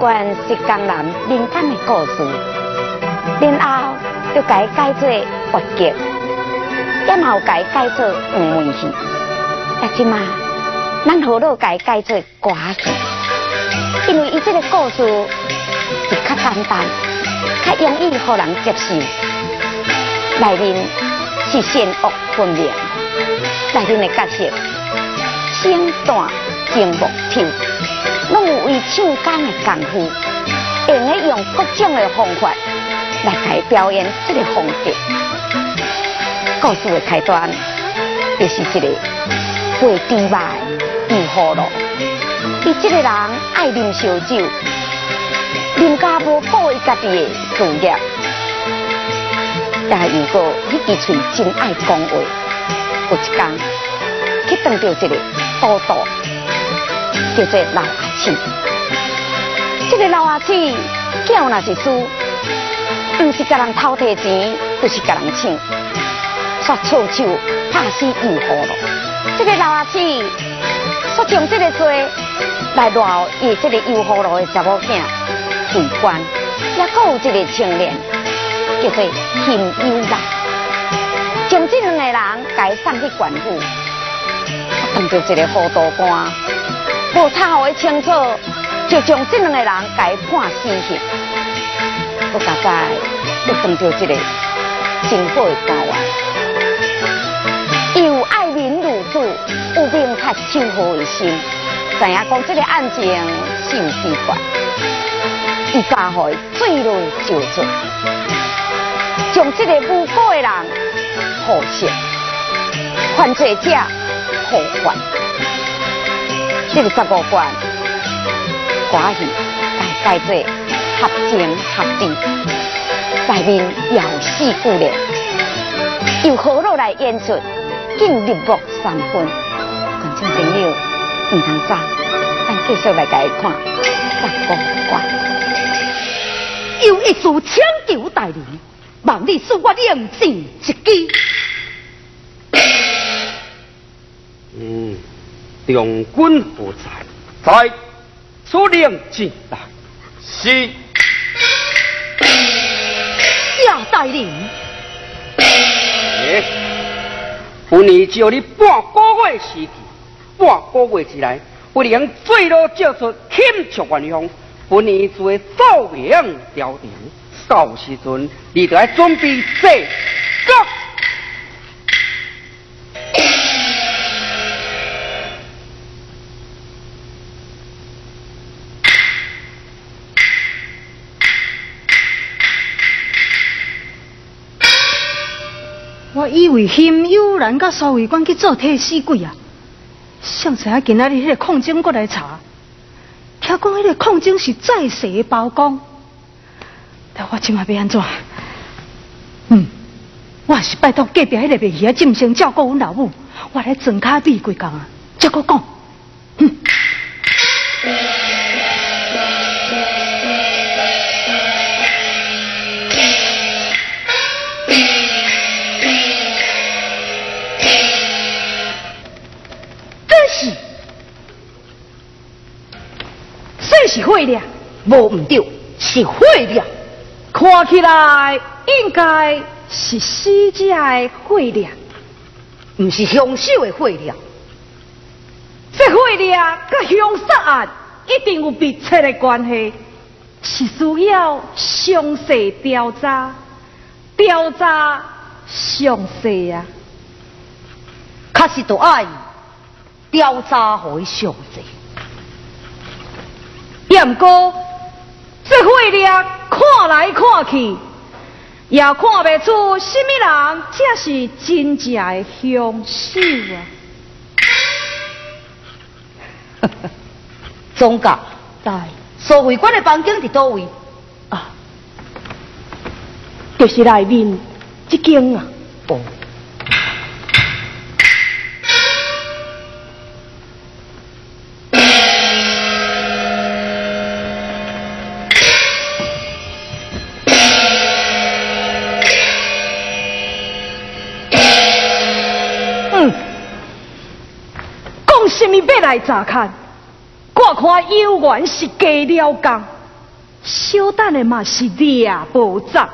关是江南民间的故事，然后就改改做滑稽，也有改改做黄梅戏，但即嘛，咱好多改改做歌戏，因为伊这个故事是较简单，较容易互人接受，内面是善恶分明，内面的角色清淡静木漂。拢有为唱功的功夫，用咧用各种的方法来改表演这个风格。故事的开端就是一个会猪卖又好路，伊这个人爱啉烧酒，啉家无顾伊家己的事业，也如果迄支嘴真爱讲话，有一天去碰到一个赌赌，叫做老这个老阿姊，叫那是输，不是甲人偷摕钱，就是甲人抢，煞臭手拍死又好了。这个老阿姊，煞将这个罪来赖伊这个又好了的查某囝罪官，也有一个青年叫做金优兰，将这两个人改送去官府，碰到一个糊涂官。无查好的清楚，就将这两个人改判死刑。我大概要碰到一个真好的官员，又爱民如子，有兵才守好的心。知影讲这个案件是有奇怪，伊加害坠落就罪，将这个无辜的人获释，犯罪者获还。这个十五关，寡戏改改做合情合理，内面有戏故的，由何路来演出，竟入木三分。观众朋友唔通走，咱继续来解看十五关。有一组枪球带领，望你恕我两箭一击。嗯。将军不在，在出令进来。是。下带领。哎，本年只有你半个月时期，半个月之内，不能最多叫出钦察元凶。本年就会奏明调停，到时阵你就要准备这个。以为心悠然甲苏卫官去做替死鬼啊！想知影今仔日迄个矿井过来查，听讲迄个矿井是在世包工，但我今晚要安怎？嗯，我还是拜托隔壁迄个卖鱼啊，尽心照顾阮老母，我来装卡闭几工啊，再搁讲。是火了，无唔对，是火了。看起来应该是死者的火了，唔是凶手的火了。这火了甲凶杀案一定有密切的关系，是需要详细调查，调查详细呀。确实都爱调查和详细。不过，这火亮看来看去，也看不出什么人才是真正的凶手啊！总监，在所会馆的房间伫倒位？啊，就是内面这间啊。哦。来查看，我看有缘是假了工，小等的嘛是俩宝藏，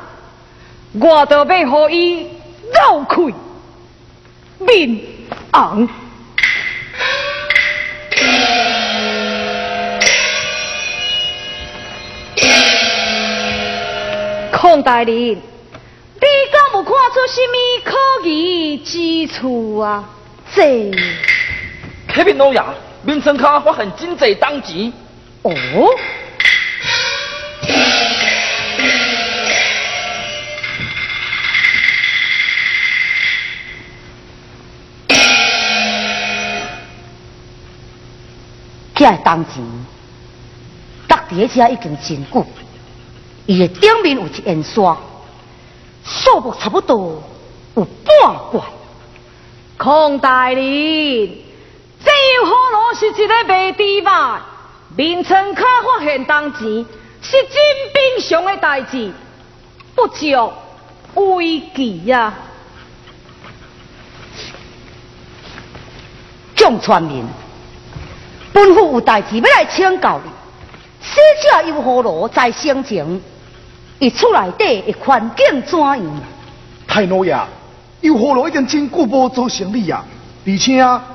我都要互伊绕开。面红。孔大人，你敢有看出什么可疑之处啊？这启明老爷，面村卡发现真济当钱。哦。这当钱，搭伫遐已经真久，伊的顶面有一烟刷，数目差不多有半罐。孔大人，这有可能是一个卖地卖，面村卡发现当钱，是真平常的代志，不足危机呀。众村民。本府有代志要来请教你，死者又何罗在生前，伊厝内底的环境怎样？太老爷，又何罗已经真久无做生意啊，而且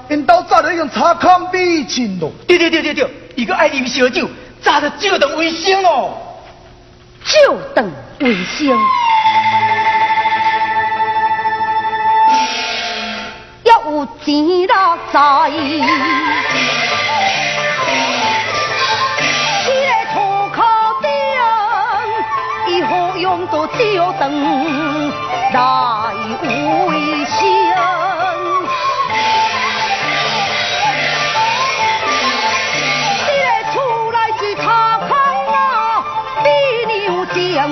因兜早就已经查康比亲咯。对对对对对，伊个爱啉烧酒，早就酒当卫生哦。酒当卫生，要有钱啦在。多酒灯来比牛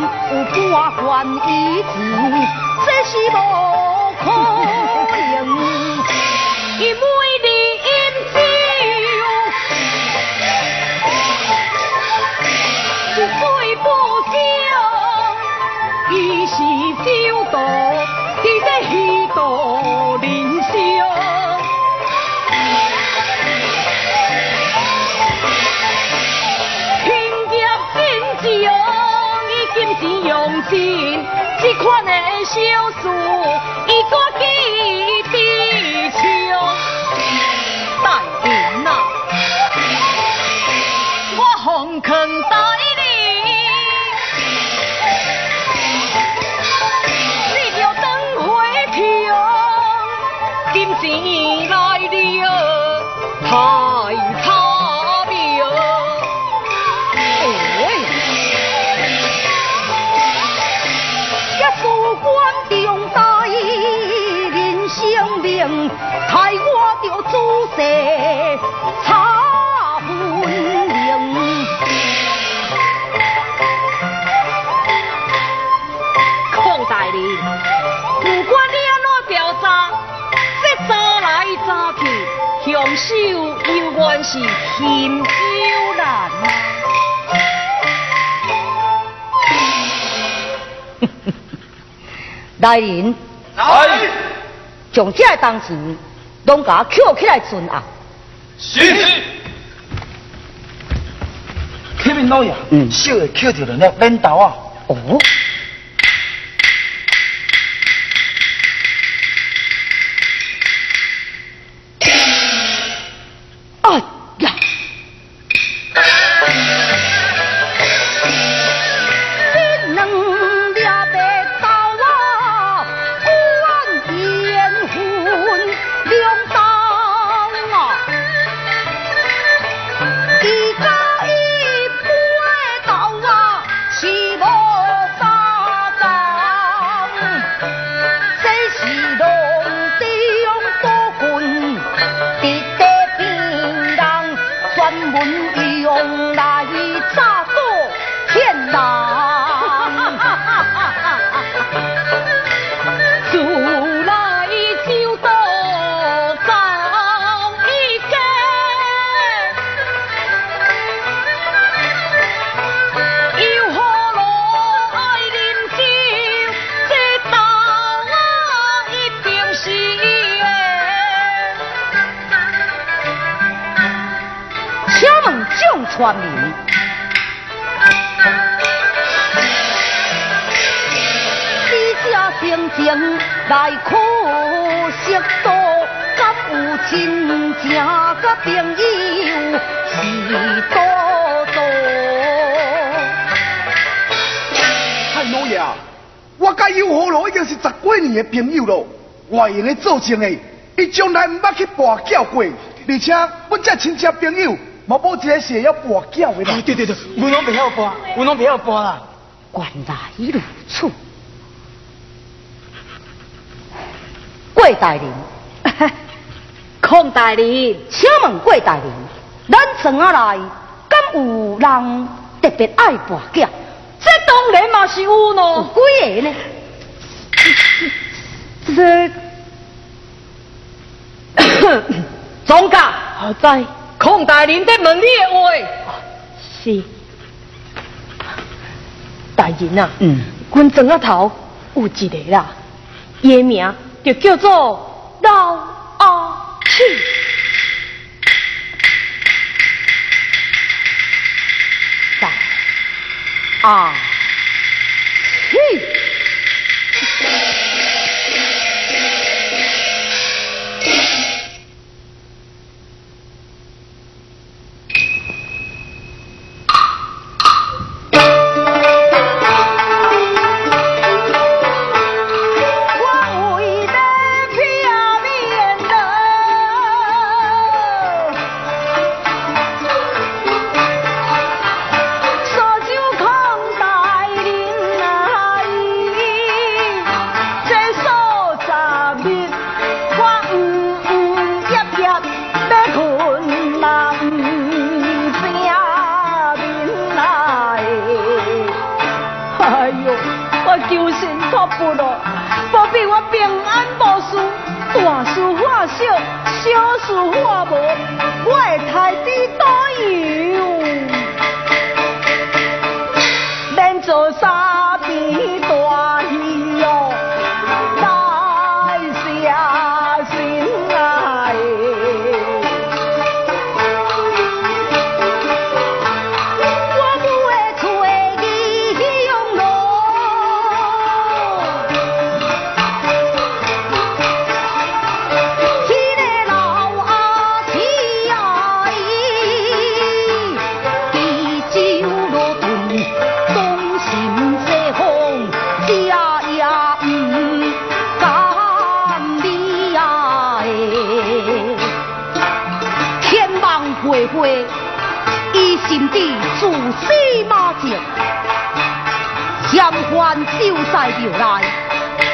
井有半罐银子，这是无可能，这款的小事，是心有难啊！大人，来，将这当时拢甲捡起来存啊！是。启明老爷，嗯，小的捡着了那领导啊。哦。来可惜多，敢有真正甲朋友是多多？太老爷，我甲尤好路已经是十几年的朋友咯，我用的做证的，伊从来毋捌去跋筊过，而且阮这亲戚朋友，嘛无一个是会晓跋筊的啦。对对对，我拢不晓播，我拢不晓播啦。原来如此，郭大人，孔大人，请问贵大人，咱庄仔内敢有人特别爱跋筊？这当然嘛是有有喏。几个呢？这 总家，好在孔大人在问你的话。是，大人啊，嗯，阮庄仔头有一个啦，伊名就叫做老二气，三二气。地主司马情，嫌犯就在庙内，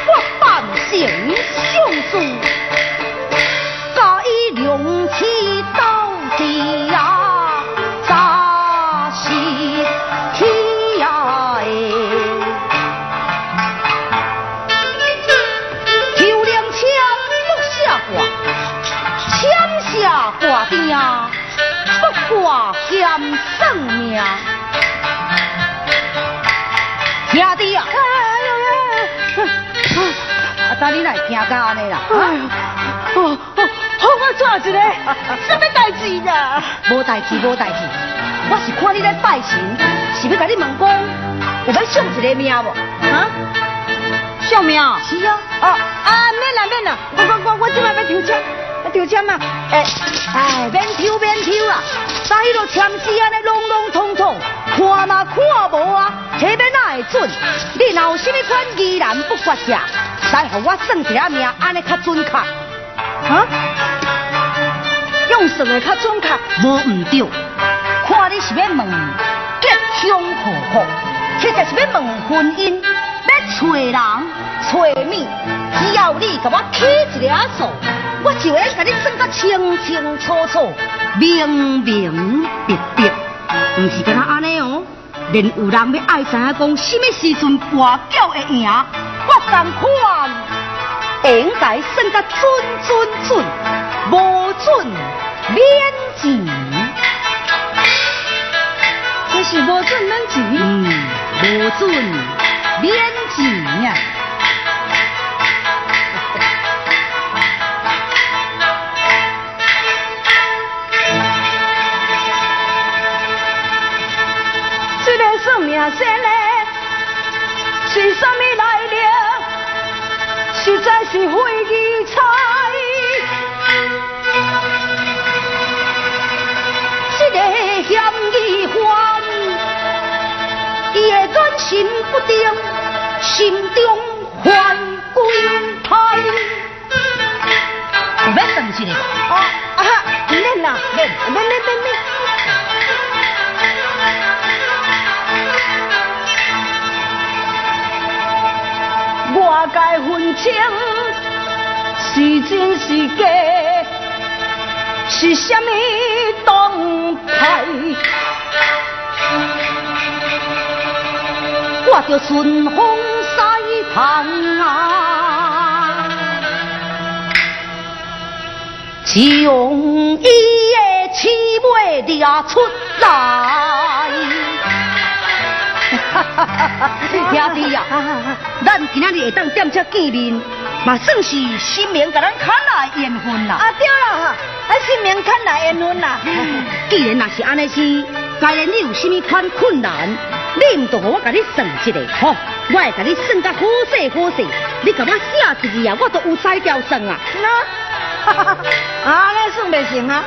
我扮成相思，甲伊两起到底啊，等你来听到安尼啦，哎呦，哦哦，好我抓一个，什么代志呀？无代志，无代志。我是看你咧拜神，是要甲你问讲，有要上一个命无？啊？小明，是啊。哦啊，免啦免啦，我我我我即摆要抽签，要抽签啊。诶，哎，免抽免抽啦，在迄落签字安尼拢拢通通，看嘛看无啊，摕要哪会准？你若有啥物款疑难不决者，我算一下命，安尼较准确。啊？用算的较准确。无毋对，看你是要问吉凶祸福，其实是要问婚姻，要找人找命。只要你给我起一个数，我就会甲你算得清清楚楚、明明白白。毋是敢若安尼哦，连有人要爱知影讲什么时阵跋筊会赢，我同款应该算得准准准，无准免钱。这是无准免钱。嗯，无准免钱呀。这个算命先呢，是实在？是花衣彩，这个嫌疑犯，伊的转心不定，心中犯鬼胎。有要算一个？啊啊，免啦，免，免免免免。我该分清是真是假，是什么党派？我着顺风西旁啊！将伊的姊妹掠出来。兄弟呀，咱今仔日会当踮遮见面，嘛算是新明甲咱牵来缘分啦。啊对啦，啊新明牵来缘分啦。既然若是安尼是，该然你有甚物款困难，你毋着互我甲你算一个吼，我会甲你算甲好势好势，你甲我写一字啊，我都有才调算啊。那，啊，那算袂成啊？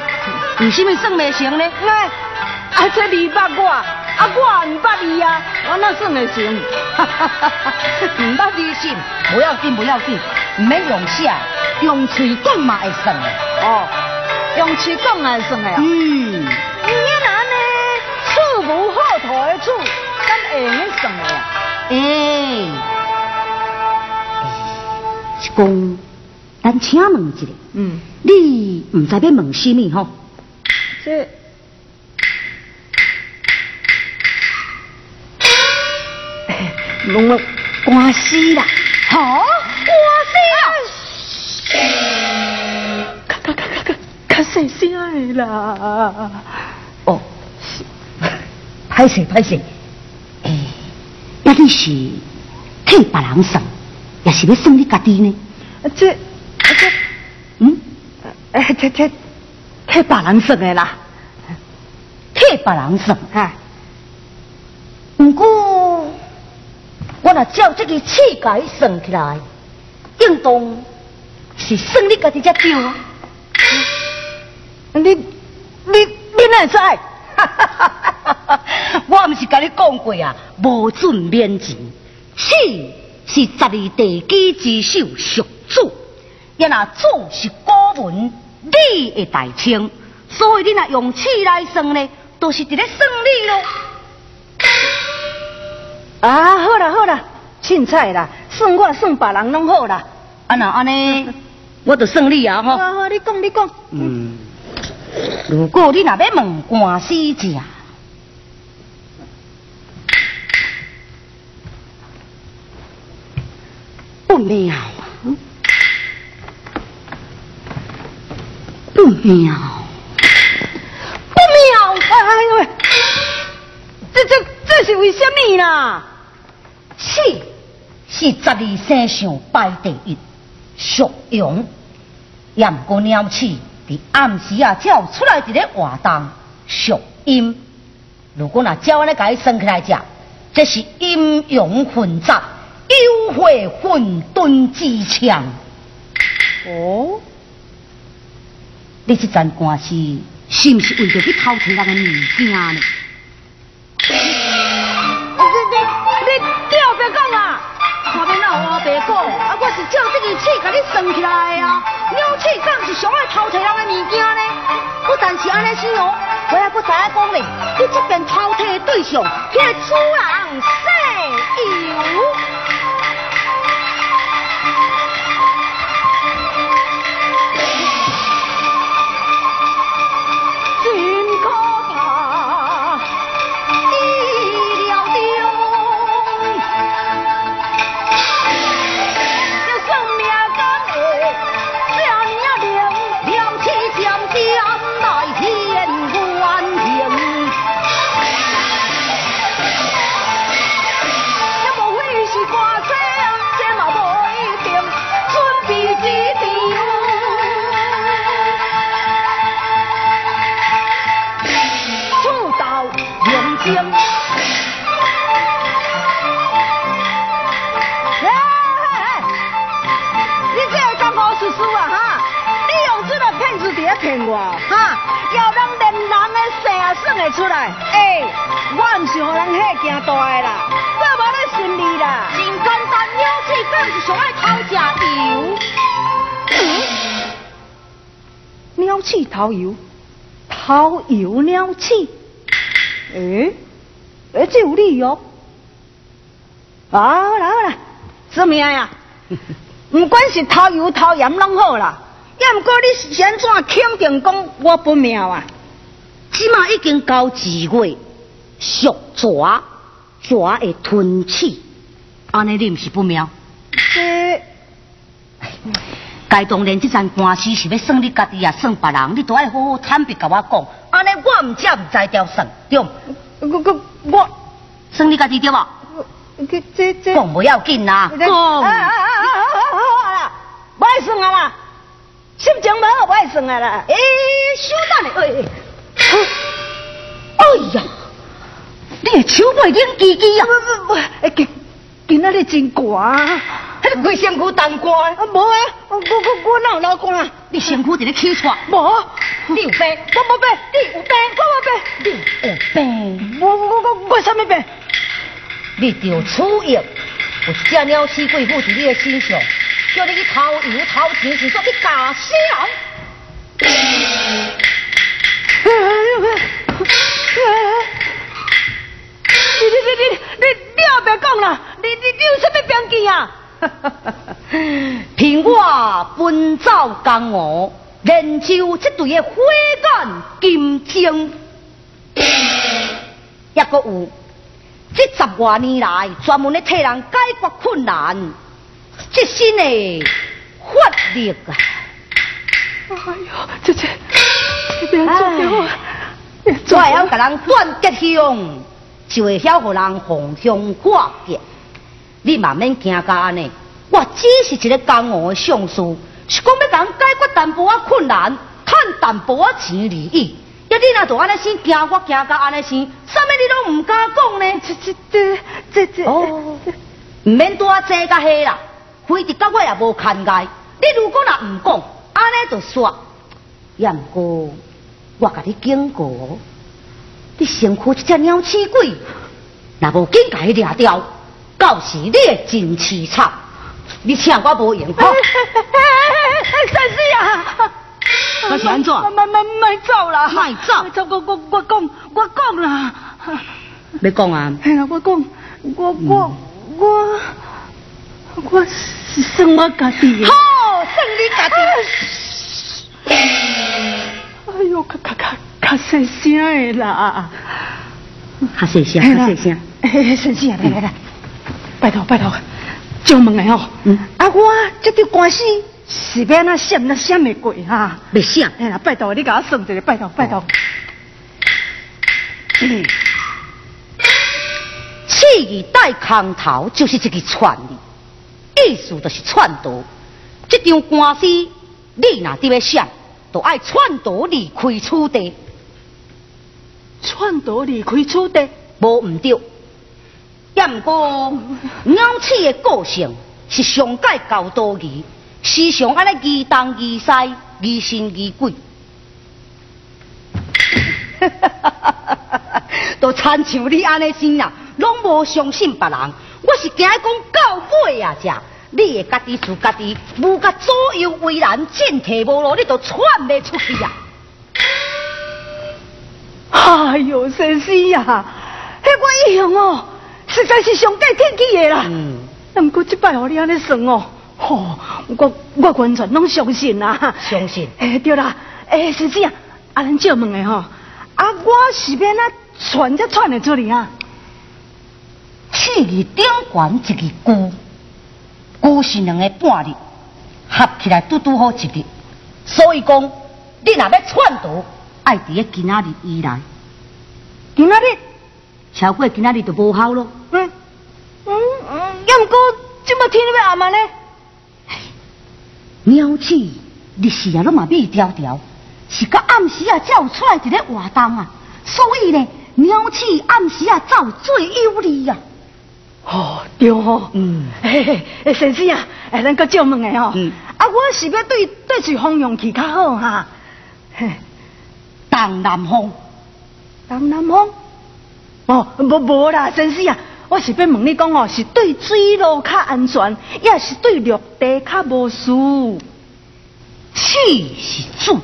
为什么算袂成呢？因为啊，这二百我，啊我唔捌你啊，我哪算会成？唔捌你信，不要紧，不要紧，毋免用写，用嘴讲嘛会算的。哦，用嘴讲也会算的啊。嗯，你若安尼处无好头的处，咱会用咧算的啊。诶、是讲，咱请问一下，嗯，你唔知要问什么吼？这。问我官司啦，哈，官司啊！咔咔咔咔咔，较细声的啦。哦，是，歹势歹势，诶，那你是替别人算，也是要算你家己呢？这，这，嗯，哎，这这替别人算的啦，替别人算，哈。不过。我若照这个气概算起来，应当是算你家己才对啊！你你你哪知？我毋是甲你讲过啊，无准免钱，气是十二地基之首属主，也若主是古文，理的大清，所以你若用气来算呢，都是伫咧算你咯。啊，好啦好啦，凊彩啦，算我算别人拢好啦。啊那安尼，我就算你啊吼。好好，你讲你讲。嗯，如果你若要问官司者，不妙啊，不妙，不妙！哎呦喂，这这这是为什么啦？此是十二生肖排第一，属羊。也毋过鸟鼠伫暗时啊，才有出来一个活动，属阴。如果若照安尼甲伊算起来食，这是阴阳混杂，幽会混沌之强。哦，你这阵官司是毋是为着去偷听人的物件呢？白讲，啊，我是照这个尺甲你算起来的啊。鸟鼠敢是上爱偷摕人的物件呢？不但是安尼想哦，我还不知影讲咧，你这边偷摕的对象，迄个主人姓尤。骗我，哈！要人连人的姓也算会出来，哎，我唔是互人吓惊大的啦，我无咧信你啦。真简单，鸟鼠梗是上爱偷食油。鸟鼠偷油，偷油鸟鼠，诶、诶，这有理哦。好啦好啦，什么呀？不管是偷油偷盐拢好啦，要毋过你是安怎肯定讲我不妙啊？即马已经到二月，属蛇，蛇会吞气，安尼你毋是不妙。这该当然，这阵官司是要算你家己啊算别人，你都爱好好坦白甲我讲，安尼我毋才毋知调算，对毋？我我我算你家己对无？我这这这。讲不要紧啦，啊啊啊啊讲。啊啦，不爱算啊啦，心情无好我爱算啊啦。诶，小等咧，哎，哎呀，你的手袂冷叽叽啊！不不不，哎今今仔日真寒，迄个规身躯冻寒，啊无啊，我我我哪有流汗啊？你身躯伫咧起喘，无，你有病？我无病，你有病，我你有病？无病，我我我我什么病？你着处役，有一只鸟鼠贵妇伫你的身上，叫你去偷油偷钱，是说你假死人。你你你你你你后别讲啦，你你你有什么病记啊？凭我奔走江湖，练就这对的火眼金睛，也个有这十多年来专门咧替人解决困难，这身的法力啊！哎呦，姐姐，你别做掉啊！我会晓给人断结向，就会晓互人逢凶化吉。你慢慢惊到安尼，我只是一个江湖的上司，是讲要给人解决淡薄仔困难，赚淡薄仔钱而已。要你若就安尼生惊我惊到安尼生，啥物你拢唔敢讲呢？这这这这这哦，唔免多这甲迄啦，非得甲我也无牵碍。你如果若唔讲，安尼就煞。也毋过，我甲你警告哦，你身躯这只鸟鼠鬼，若无紧甲伊掠掉，到时你会真凄惨。你请我无用吼。三师啊！那是安怎慢慢慢慢走啦！莫走 走！我我我讲我讲啦！你讲啊？系啦，我讲我我我我是算我家己的。好，算你家己。哎呦，咔咔咔咔细声的啦！较细声，较细声。哎，先生啊，来来来，拜托拜托，借问的哦，嗯啊，我这条官司是要那闪那闪的过哈？别想，哎呀，拜托你给我算一个，拜托拜托。气语带空头就是一个串字，意思就是篡夺。这张官司，你若伫要想，就爱篡夺离开此地，篡夺离开此地，无毋对。也毋过，鸟鼠的个性是上界高多疑，时常安尼疑东疑西，疑神疑鬼。都亲像你安尼心啦，拢无相信别人。我是惊讲到尾啊，只你会家己自家己，无甲左右为难，进退无路，你就窜袂出去啊！哎呦，先生啊，迄我一向哦，实在是上界天气的啦。嗯，啊，毋过即摆互你安尼算哦，吼、我我完全拢相信啦。相信诶、对啦，诶、先生啊，啊，咱借问的吼，啊，我是要哪传才传得出去啊？四字顶悬一个孤，孤是两个半日，合起来拄拄好一日。所以讲，你若要篡夺，爱伫咧今仔日以来，今仔日，超过今仔日就无效咯。嗯嗯嗯，要毋过即么天要暗啊呢？鸟鼠日时啊，拢嘛咪条条，是到暗时啊才有出来伫咧活动啊。所以呢，鸟鼠暗时啊才有最有利啊。哦，对哦。嗯嘿嘿，诶先生啊，诶，咱搁借问的吼。嗯啊，我是要对对住方向去较好哈。嘿东南风，东南风？哦，无无啦，先生啊，我是要问你讲哦，是对水路较安全，也是对陆地较无事？气是主，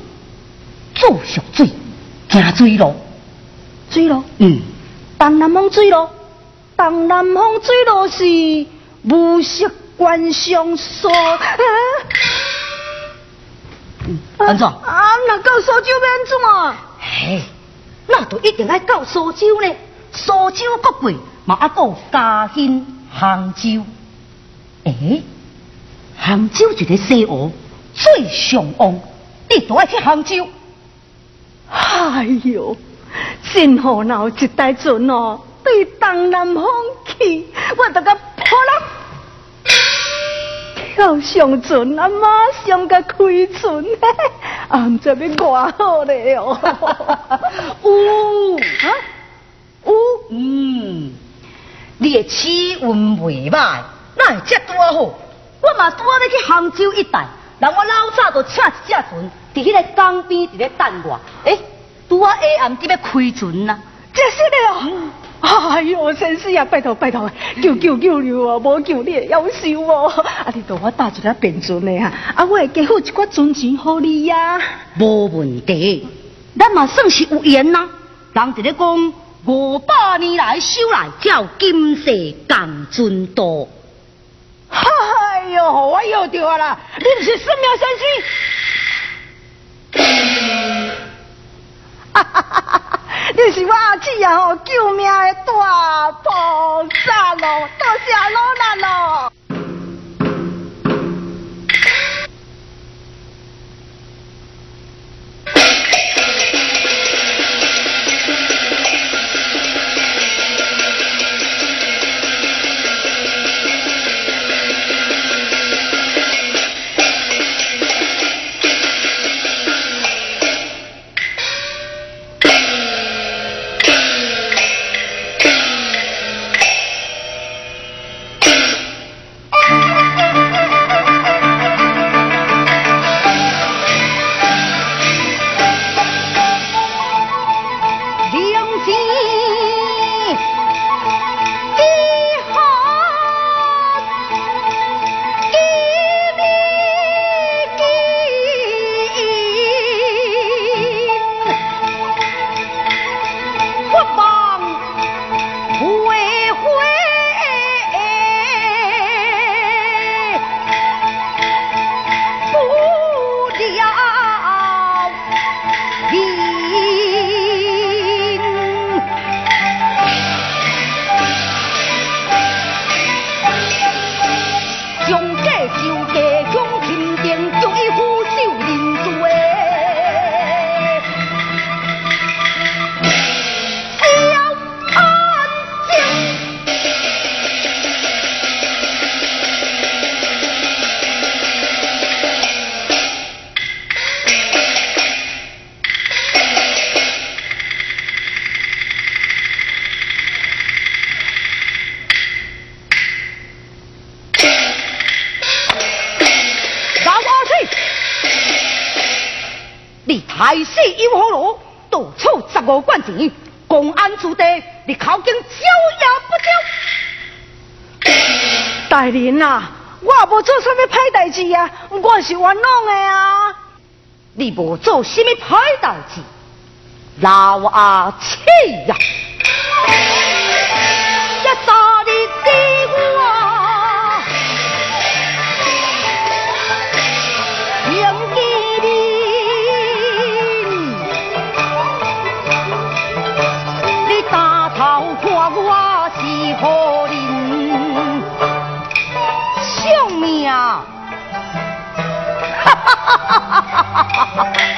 做上水，行水路。水路？嗯，东南风水路，东南风水路是无色观上所。安怎？啊，那到苏州要安怎啊？嘿，那就一定要到苏州呢。苏州国贵嘛，还有嘉兴、杭州。诶，杭州一个西湖最上旺，你都爱去杭州。哎呦，真好闹一台船哦，对东南风去，我得个破了。跳上船啊，马上甲开船，啊，唔知要偌好咧哦。有啊，有，嗯，你的气运未歹，那会这多好？我嘛拄要去杭州一带，人我老早就请一只船，伫迄个江边伫咧等我。诶，拄啊下暗伫要开船呐，这是的哦。哎呦，先生啊，拜托拜托，救救救救啊！无救你会夭寿哦！啊，你同我打一个便船的哈，啊，我会加付一寡尊钱给你呀。无问题，咱嘛算是有缘呐。人一咧讲，五百年来修来叫今世共尊多。哎呦，我又着啦！你不是寺庙先生？哈哈哈哈哈！你是我阿姊啊吼救命的大菩萨咯，多谢老衲咯。大人啊，我也无做什么歹代志啊，我是冤枉的啊。你无做什么歹代志，老阿气呀！哈哈哈。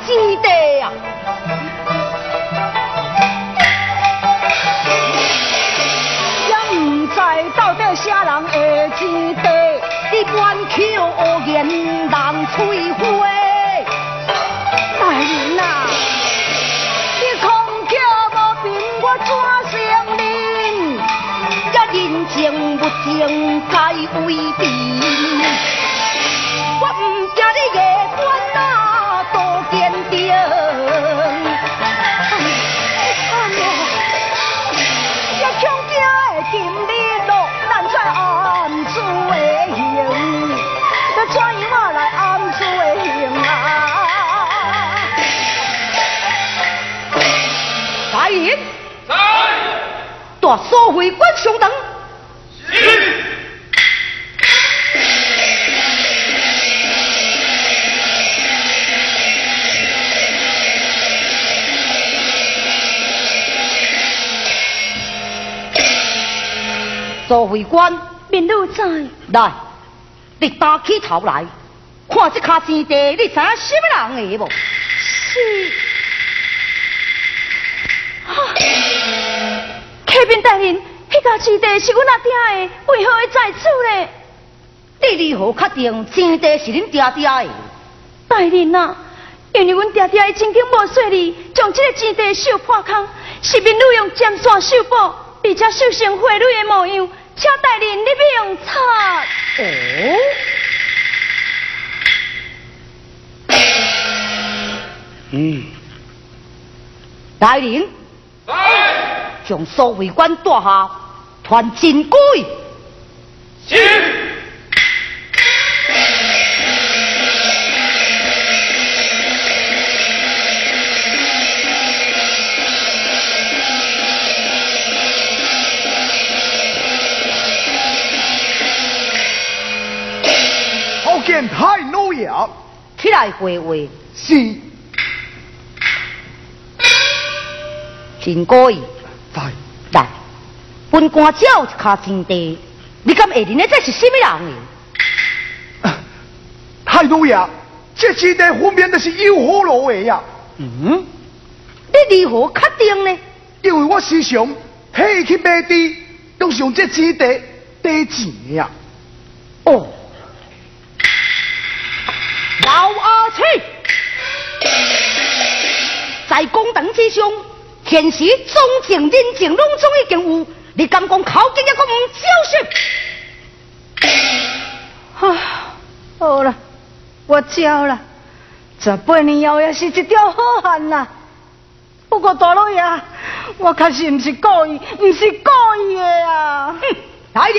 什么人的基地啊？也唔知到底啥人的基地，你冤口恶言人摧毁。大人啊，你空叫无凭我怎承认？也人情不情该为凭，大所会官上等。所会官面露在，来，你打起头来，看这卡生地，你知影什么人的无？是。启禀大人，迄家基地是阮阿爹的，为何会在此呢？你如何确定生地是恁爹爹的？大人啊，因为阮爹爹的曾经无说你，将这个基地修破空，是面露用尖线修补，而且修成花蕊的模样，请大人你明察。哦。嗯，大人，将所为官带下，传进归。好见太老爷，起来回话，是进归。在来，本官只有一卡生地，你敢会认得这是什么人的？太老爷，这基地分明就是有好路的呀。嗯，你如何确定呢？因为我时常黑去买地，都是用这基地地钱的呀。哦，老阿七，在公堂之上，现时忠情人情拢总已经有，你敢讲口径一个唔小心？啊，好了，我交了。这八年后也是一条好汉啦。不过大老爷，我确实唔是故意，唔是故意的啊。哼，大人，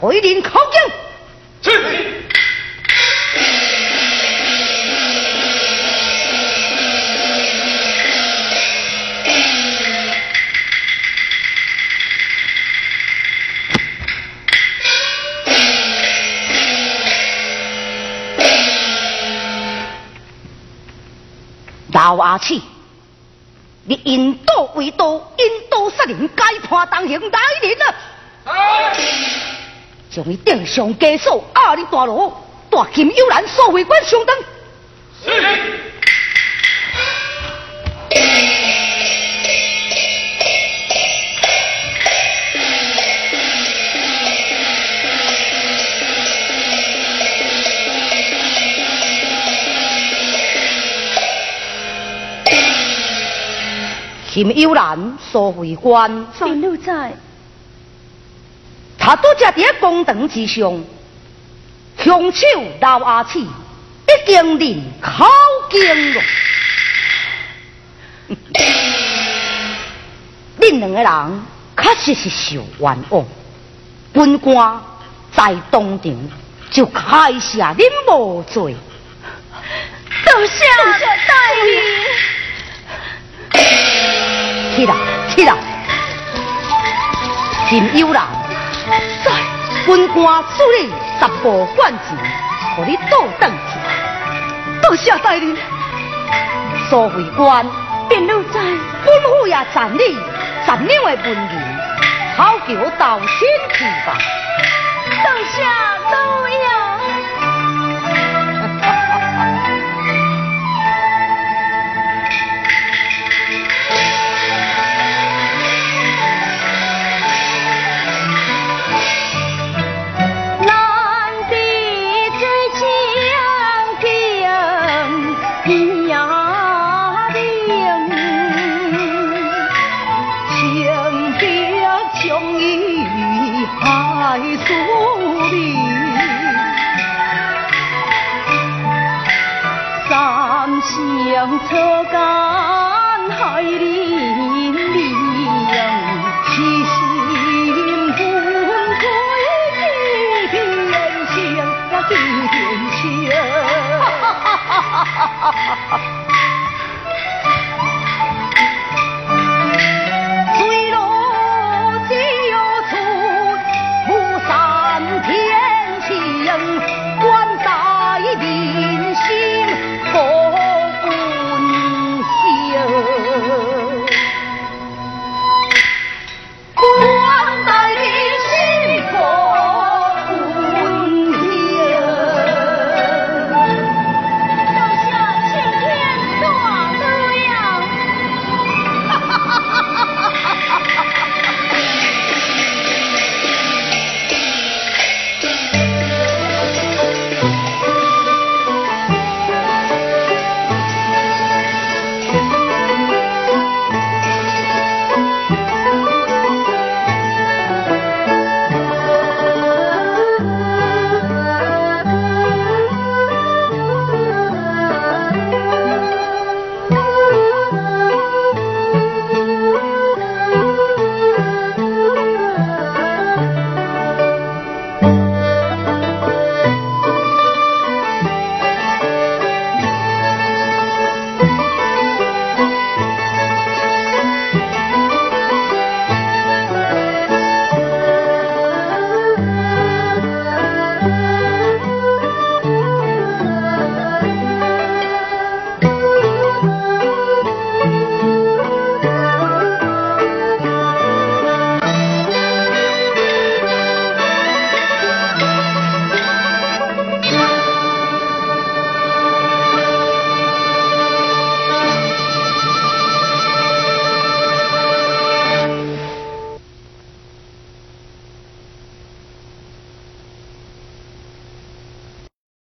回人口径。老阿七，你引刀为刀，引刀杀人，该判当刑来人啊！将伊顶上枷锁，压你大牢，大 kim 幽兰所会官上等。Kim 幽兰所会官，面露在，他拄则伫咧公堂之上，凶手老阿七已经认口惊了。恁两个人确实是受冤枉，本官在当场就开下恁无罪。多谢大人。起来，起来，真有人在军官处理十步管钱，和你倒转去。多谢大人，苏慧官，便留在本府也赞你，赞你的文艺，好叫道心去吧。多谢老爷。别将伊害死命，三生错敢害怜悯，一心不归天香呀，天香。